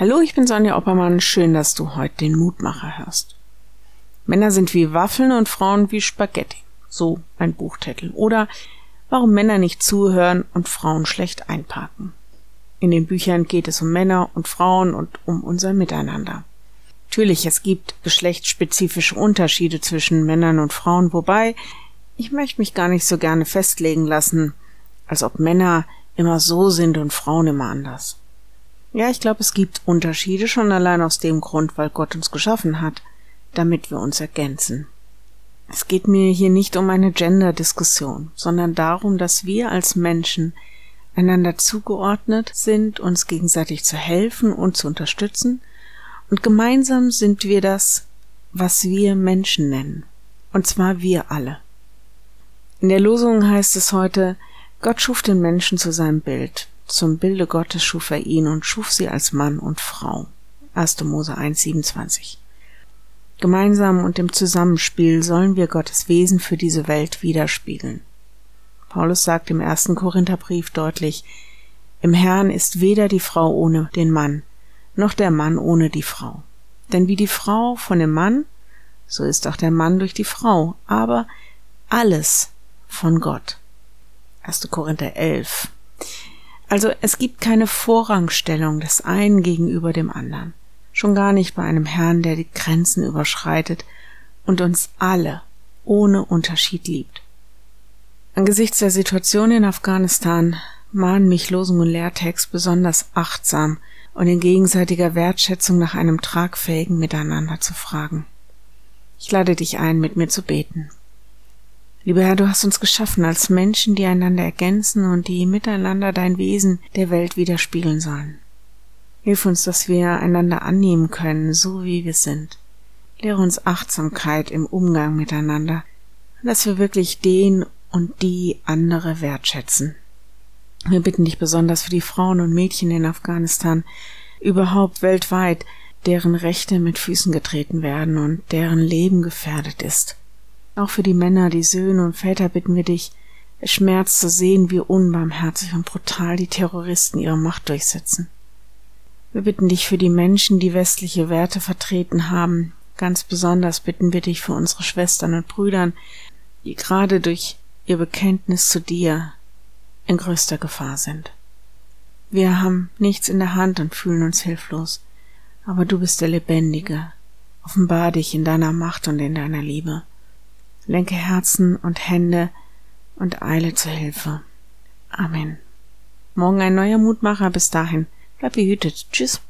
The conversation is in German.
Hallo, ich bin Sonja Oppermann. Schön, dass du heute den Mutmacher hörst. Männer sind wie Waffeln und Frauen wie Spaghetti. So ein Buchtitel. Oder warum Männer nicht zuhören und Frauen schlecht einparken. In den Büchern geht es um Männer und Frauen und um unser Miteinander. Natürlich, es gibt geschlechtsspezifische Unterschiede zwischen Männern und Frauen, wobei ich möchte mich gar nicht so gerne festlegen lassen, als ob Männer immer so sind und Frauen immer anders. Ja, ich glaube, es gibt Unterschiede schon allein aus dem Grund, weil Gott uns geschaffen hat, damit wir uns ergänzen. Es geht mir hier nicht um eine Gender-Diskussion, sondern darum, dass wir als Menschen einander zugeordnet sind, uns gegenseitig zu helfen und zu unterstützen, und gemeinsam sind wir das, was wir Menschen nennen, und zwar wir alle. In der Losung heißt es heute, Gott schuf den Menschen zu seinem Bild. Zum Bilde Gottes schuf er ihn und schuf sie als Mann und Frau. 1. Mose 1, 27. Gemeinsam und im Zusammenspiel sollen wir Gottes Wesen für diese Welt widerspiegeln. Paulus sagt im ersten Korintherbrief deutlich, im Herrn ist weder die Frau ohne den Mann, noch der Mann ohne die Frau. Denn wie die Frau von dem Mann, so ist auch der Mann durch die Frau, aber alles von Gott. 1. Korinther 11. Also es gibt keine Vorrangstellung des einen gegenüber dem anderen, schon gar nicht bei einem Herrn, der die Grenzen überschreitet und uns alle ohne Unterschied liebt. Angesichts der Situation in Afghanistan mahnen mich Losung und Lehrtext besonders achtsam und in gegenseitiger Wertschätzung nach einem tragfähigen Miteinander zu fragen. Ich lade dich ein, mit mir zu beten. Lieber Herr, du hast uns geschaffen als Menschen, die einander ergänzen und die miteinander dein Wesen der Welt widerspiegeln sollen. Hilf uns, dass wir einander annehmen können, so wie wir sind. Lehre uns Achtsamkeit im Umgang miteinander, dass wir wirklich den und die andere wertschätzen. Wir bitten dich besonders für die Frauen und Mädchen in Afghanistan, überhaupt weltweit, deren Rechte mit Füßen getreten werden und deren Leben gefährdet ist. Auch für die Männer, die Söhne und Väter bitten wir dich, es schmerzt zu sehen, wie unbarmherzig und brutal die Terroristen ihre Macht durchsetzen. Wir bitten dich für die Menschen, die westliche Werte vertreten haben. Ganz besonders bitten wir dich für unsere Schwestern und Brüdern, die gerade durch ihr Bekenntnis zu dir in größter Gefahr sind. Wir haben nichts in der Hand und fühlen uns hilflos, aber du bist der Lebendige. Offenbar dich in deiner Macht und in deiner Liebe lenke Herzen und Hände und eile zur Hilfe. Amen. Morgen ein neuer Mutmacher. Bis dahin. Bleib behütet. Tschüss.